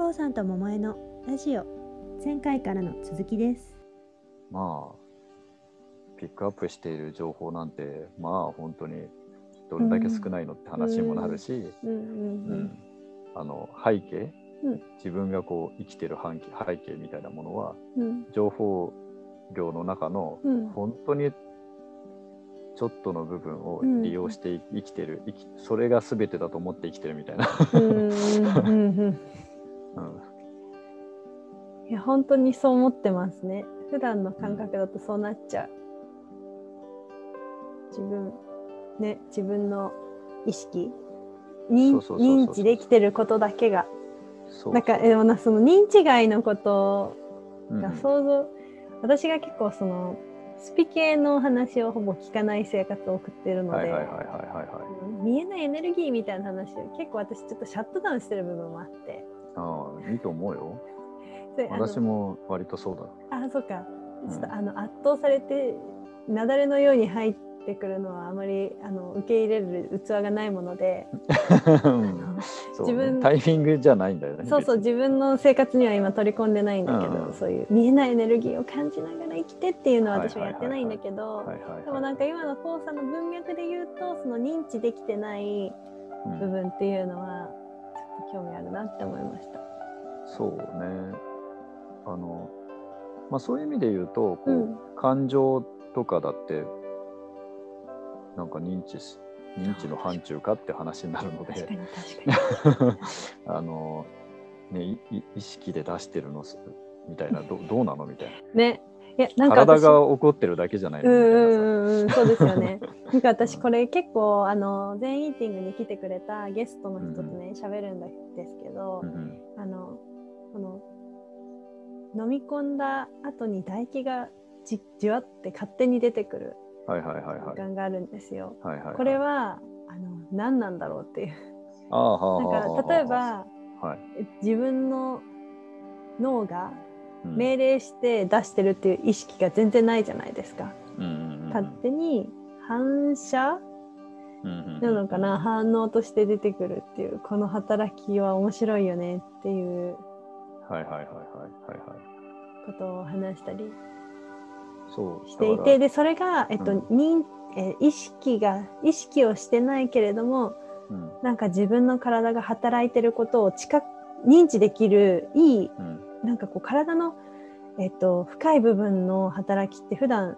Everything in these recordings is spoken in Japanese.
こうさんと桃江のラジオ。前回からの続きです。まあピックアップしている情報なんてまあ本当にどれだけ少ないのって話にもなるし、うん。うん。うん。あの背景、うん。自分がこう生きてる背景背景みたいなものはうん。情報量の中のうん。本当にちょっとの部分をうん。利用して生きてる、生きそれが全てだと思って生きてるみたいな、うん。うんうんうんいや本当にそう思ってますね。普段の感覚だとそうなっちゃう。自分ね自分の意識。認知できてることだけが。なんかでもなその認知外のことうん。が想像、私が結構そのスピ系の話をほぼ聞かない生活を送ってるので、見えないエネルギーみたいな話を結構私ちょっとシャットダウンしてる部分もあって。いああいいと思うよ。私も割とそうだ。あそうか。うん。ちょっとあの圧倒されて雪崩のように入ってくるのはあまりあの受け入れる器がないもので。自分ね、タイミングじゃないんだよね。そうそう自分の生活には今取り込んでないんだけど、うん。そういう見えないエネルギーを感じながら生きてっていうのは私はやってないんだけど、でもなんか今のコウさんの文脈で言うとその認知できてないうん。部分っていうのは興味あるなって思いました。そうね。あの、まあそういう意味で言うと、こう、うん感情とかだって、なんか認知し、認知の範疇かって話になるので確か、に確かに。あの、ね、意識で出してるのすみたいな、どどうなの？みたいね。いやなんな。か私体が怒ってるだけじゃないの？うんうんうんうんそうですよね。なんか私これ結構あの全イーティングに来てくれたゲストの人とね喋、るんですけど、うんうんあのこの飲み込んだ後に唾液がじじわって勝手に出てくるはいはいはいはい。時間があるんですよ。はいはいはいこれはあの何なんだろうっていう。ああはあなんか例えばはい自分の脳がうん命令して出してるっていう意識が全然ないじゃないですか。うんうんうん。勝手に反射なのかな、反応として出てくるっていうこの働きは面白いよねっていうはいはいはいはいはいはい。ことを話したりしていてでそれが、えっとうん。認えー意識が意識をしてないけれどもうん。なんか自分の体が働いてることを近く認知できるいいうんなんかこう体の、えっと、深い部分の働きって普段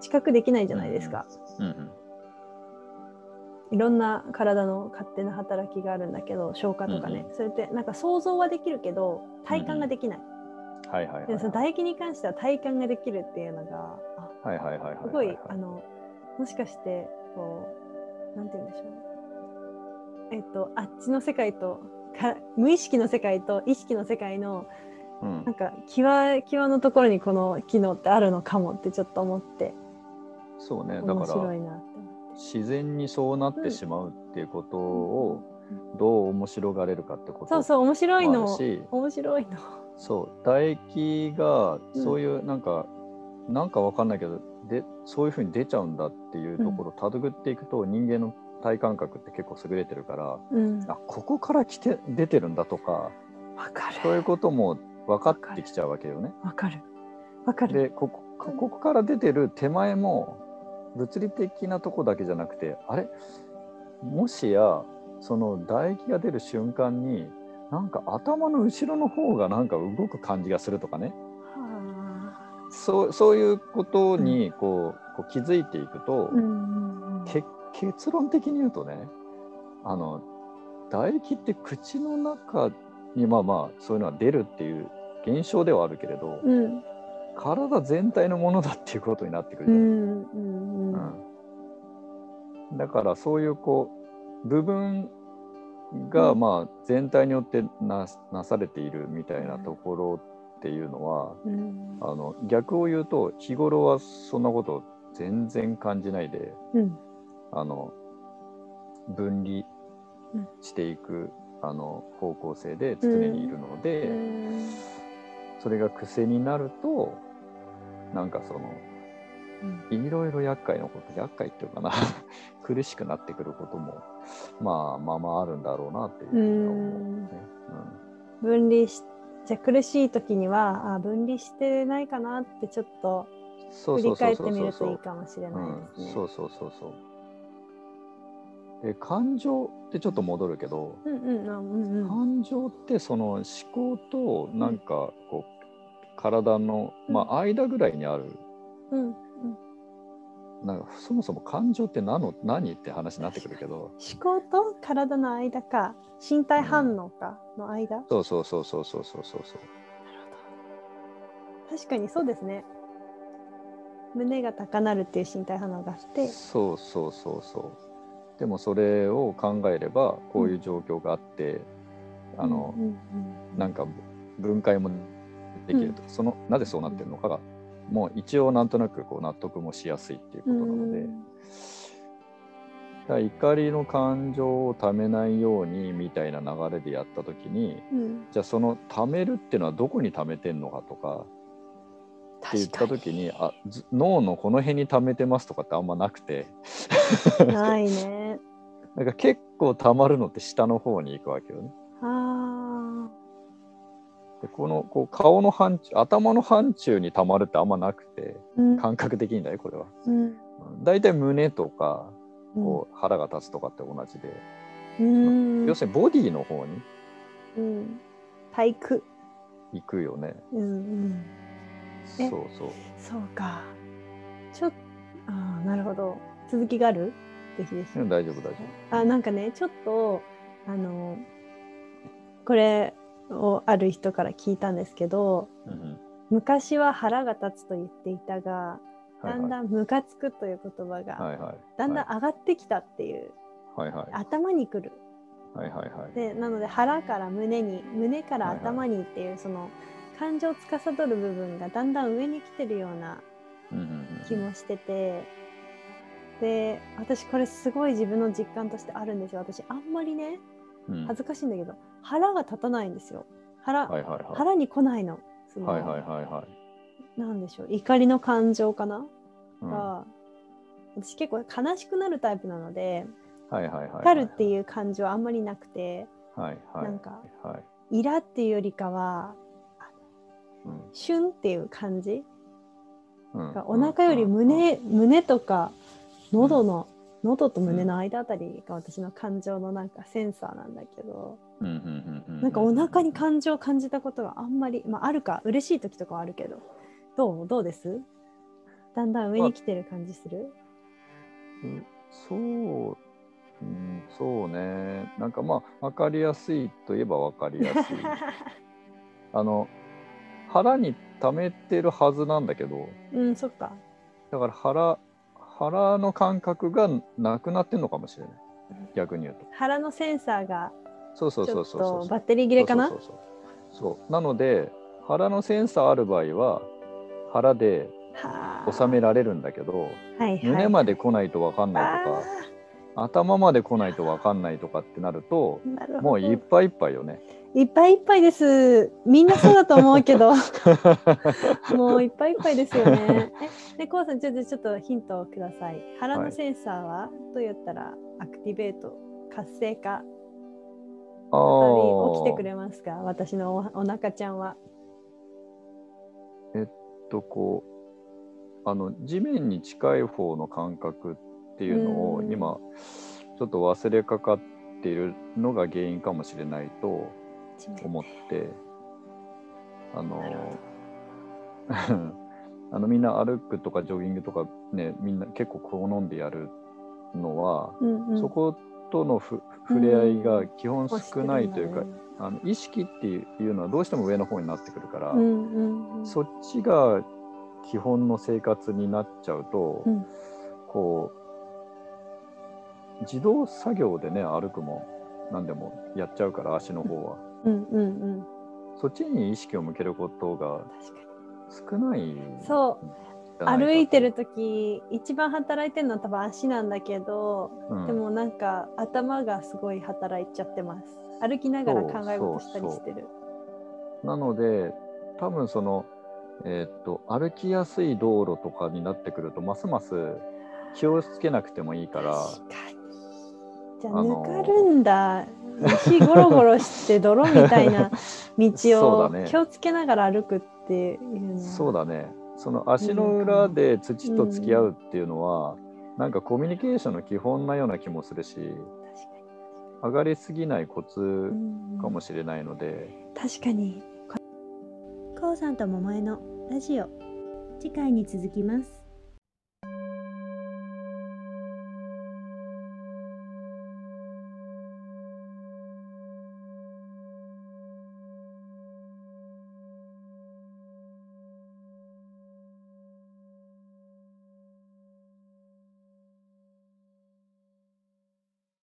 知覚できないじゃないですか。うんうん。いろんな体の勝手な働きがあるんだけど消化とかね、うんそれってなんか想像はできるけど体感ができない、はいはいはいでその唾液に関しては体感ができるっていうのがすごいあのもしかしてこうなんて言うんでしょう。えっとあっちの世界とか無意識の世界と意識の世界のうん。なんか際際のところにこの機能ってあるのかもってちょっと思って。そうね。だ面から。自然にそうなってしまうっていうことをどう面白がれるかってことそうそう面白いの。面白いの。そう唾液がそういうなんか、なんかわかんないけどでそういうふうに出ちゃうんだっていうところをたどぐっていくと、人間の体感覚って結構優れてるからうん、あここから来て出てるんだとか。そういうことも分かってきちゃうわけよね。わかる。わかる。でここここから出てる手前も物理的なとこだけじゃなくてあれ？もしやその唾液が出る瞬間になんか頭の後ろの方がなんか動く感じがするとかねはそうそういうことにこう,、こう気づいていくと、あ。うん。け結論的に言うとねあの唾液って口の中にまあまあそういうのは出るっていう現象ではあるけれど、うん。体全体のものだっていうことになってくるうん。うん。うん。うん、だからそういうこう部分がうんまあ全体によってななされているみたいなところっていうのは、うん。あの逆を言うと日頃はそんなこと全然感じないでうん。あの分離うんしていく、あの方向性で常にいるので、それが癖になるとなんかそのうん。いろいろ厄介なこと厄介っていうかな 苦しくなってくることもまあまあまああるんだろうなっていうふうには思うね。分離しじゃあ苦しい時にはあ分離してないかなってちょっと振り返ってみるといいかもしれないですね。そうそうそうそう。で感情ってちょっと戻るけど、感情ってその思考となんかこう、体の、まあ、間ぐらいにある、うんうん、なんかそもそも感情って何の何って話になってくるけど。思考と体の間か身体反応かの間、うん、そうそうそうそうそうそうそう。確かにそうですね。胸が高鳴るっていう身体反応があって。そうそうそうそう。でもそれを考えればこういう状況があって、あのうんうんうんなんか分解もできると、そのなぜそうなってるのかがもう一応なんとなくこう納得もしやすいっていうことなので、うん。だ怒りの感情をためないようにみたいな流れでやった時にうん。じゃあそのためるっていうのはどこにためてんのかとかって言った時にあず脳のこの辺にためてますとかってあんまなくて。にないね。なんか結構たまるのって下の方に行くわけよね。あでこのこう顔の範疇頭の範疇にたまるってあんまなくてーうん。感覚的にだよこれは。うん。だいたい胸とかうん。こう腹が立つとかって同じで、うん。要するにボディの方にうん。体育。行くよね。うんうんえそうそう。そうか。ちょっああなるほど。続きがある？ぜひぜひ。うん大丈夫大丈あなんかねちょっとあのこれをある人から聞いたんですけど夫。うんうん。昔は腹が立つと言っていたがだんだんムカつくという言葉はいがはい。だんだん上がってきたっていう、はいはい。頭にくる。はいはいはい。でなので腹から胸に胸から頭にっていう、その感情を司る部分がだんだん上に来てるような気もしてて。で私これすごい自分の実感としてあるんですよ。私あんまりねうん。恥ずかしいんだけど腹が立たないんですよ。腹,、腹に来ないの。その、はいはいはいはい。なんでしょう怒りの感情かな、うん。が私結構悲しくなるタイプなので怒るっていう感情はあんまりなくてはいはい。なんかはい。イラっていうよりかはうん。シュンっていう感じうん。がお腹より胸,、胸とか喉の、喉と胸の間あたりが私の感情のなんかセンサーなんだけど、うんうんうんうんなんかお腹に感情を感じたことがあんまり、まあ、あるか嬉しい時とかはあるけどどう？どうです？だんだん上に来てる感じする、うん。そう、うん、そうね。なんかまあ分かりやすいといえば分かりやすい。あの腹に溜めてるはずなんだけどうんそっか。だから腹腹の感覚がなくなってんのかもしれない。逆に言うと。腹のセンサーがそうそうそうそうバッテリー切れかな？そうそうそうそうなので腹のセンサーある場合は腹ではあ。収められるんだけどはいはい。胸まで来ないと分かんないとか頭まで来ないと分かんないとかってなるともういっぱいいっぱいよね。いっぱいいっぱいですみんなそうだと思うけど もういっぱいいっぱいですよね。え、で、こうさん、ちょっとちょっとヒントをください。腹のセンサーは、どうやったらアクティベート、活性化、あ再び起きてくれれますか？私のおお腹ちゃんは。とこうあの地面に近い方の感覚っていうのをうん今ちょっと忘れかかっているのが原因かもしれないと思って。あの あのみんな歩くとかジョギングとかねみんな結構好んでやるのは、うんうん、そことのふ触れ合いが基本少ないというか、押してるんだねあの意識っていうのはどうしても上の方になってくるから、うんうんうん、そっちが基本の生活になっちゃうと、うん。こう自動作業でね歩くも何でもやっちゃうから足の方は、うんうんうん、そっちに意識を向けることが。少ないそう歩いてる時一番働いてるのは多分足なんだけど、うん。でもなんか頭がすごい働いちゃってます。歩きながら考え事したりしてる。なので多分その、えーっと歩きやすい道路とかになってくるとますます気をつけなくてもいいから。確かじゃああのぬかるんだ。石ゴロゴロして泥みたいな 道を気をつけながら歩くっていうのは。そうだねその足の裏で土と付き合うっていうのは、なんかコミュニケーションの基本なような気もするし確か上がりすぎないコツかもしれないので、確かに。こうさんと桃江のラジオ。次回に続きます